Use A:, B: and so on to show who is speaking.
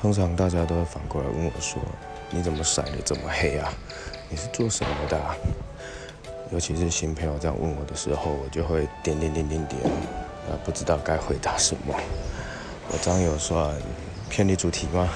A: 通常大家都会反过来问我说你怎么晒得这么黑啊？你是做什么的尤其是新朋友这样问我的时候我就会点点点点点啊不知道该回答什么。我这样有算偏离主题吗？